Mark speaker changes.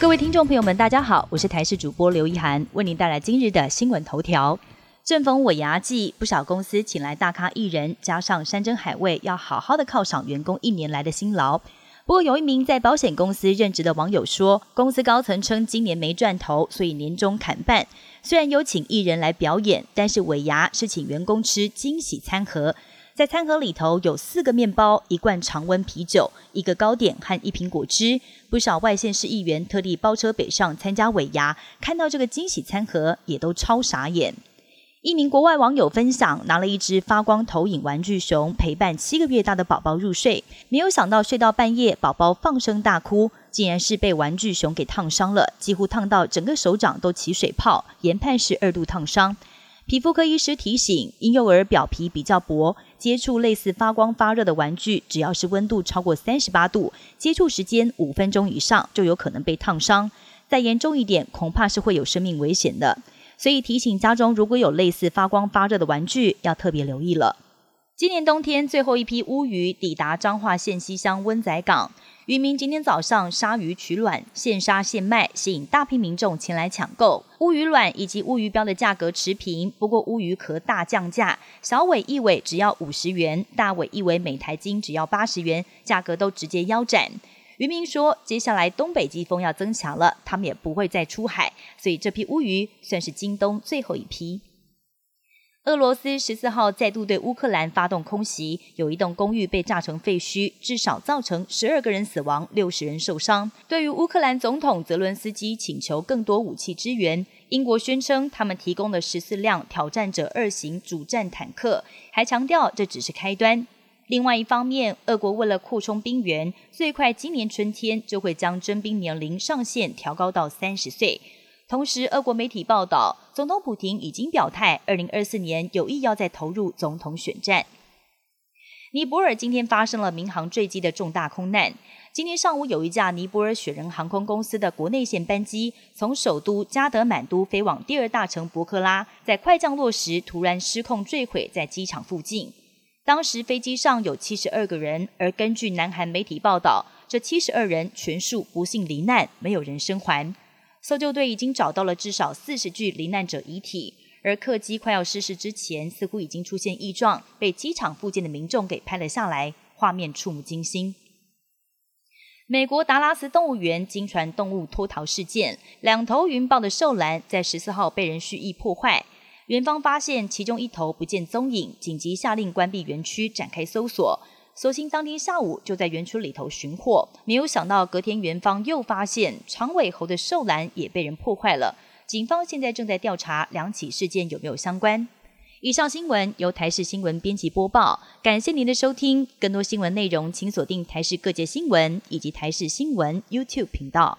Speaker 1: 各位听众朋友们，大家好，我是台视主播刘一涵，为您带来今日的新闻头条。正逢尾牙季，不少公司请来大咖艺人，加上山珍海味，要好好的犒赏员工一年来的辛劳。不过，有一名在保险公司任职的网友说，公司高层称今年没赚头，所以年终砍半。虽然有请艺人来表演，但是尾牙是请员工吃惊喜餐盒。在餐盒里头有四个面包、一罐常温啤酒、一个糕点和一瓶果汁。不少外县市议员特地包车北上参加尾牙，看到这个惊喜餐盒也都超傻眼。一名国外网友分享，拿了一只发光投影玩具熊陪伴七个月大的宝宝入睡，没有想到睡到半夜，宝宝放声大哭，竟然是被玩具熊给烫伤了，几乎烫到整个手掌都起水泡，研判是二度烫伤。皮肤科医师提醒，婴幼儿表皮比较薄，接触类似发光发热的玩具，只要是温度超过三十八度，接触时间五分钟以上，就有可能被烫伤。再严重一点，恐怕是会有生命危险的。所以提醒家中如果有类似发光发热的玩具，要特别留意了。今年冬天最后一批乌鱼抵达彰化县西乡温仔港。渔民今天早上杀鱼取卵，现杀现卖，吸引大批民众前来抢购。乌鱼卵以及乌鱼标的价格持平，不过乌鱼壳大降价，小尾一尾只要五十元，大尾一尾每台斤只要八十元，价格都直接腰斩。渔民说，接下来东北季风要增强了，他们也不会再出海，所以这批乌鱼算是今冬最后一批。俄罗斯十四号再度对乌克兰发动空袭，有一栋公寓被炸成废墟，至少造成十二个人死亡，六十人受伤。对于乌克兰总统泽伦斯基请求更多武器支援，英国宣称他们提供了十四辆挑战者二型主战坦克，还强调这只是开端。另外一方面，俄国为了扩充兵员，最快今年春天就会将征兵年龄上限调高到三十岁。同时，俄国媒体报道，总统普京已经表态，二零二四年有意要再投入总统选战。尼泊尔今天发生了民航坠机的重大空难。今天上午，有一架尼泊尔雪人航空公司的国内线班机从首都加德满都飞往第二大城博克拉，在快降落时突然失控坠毁在机场附近。当时飞机上有七十二个人，而根据南韩媒体报道，这七十二人全数不幸罹难，没有人生还。搜救队已经找到了至少四十具罹难者遗体，而客机快要失事之前，似乎已经出现异状，被机场附近的民众给拍了下来，画面触目惊心。美国达拉斯动物园经传动物脱逃事件，两头云豹的兽栏在十四号被人蓄意破坏，园方发现其中一头不见踪影，紧急下令关闭园区，展开搜索。所幸当天下午就在园区里头寻获，没有想到隔天园方又发现长尾猴的兽栏也被人破坏了。警方现在正在调查两起事件有没有相关。以上新闻由台视新闻编辑播报，感谢您的收听。更多新闻内容请锁定台视各界新闻以及台视新闻 YouTube 频道。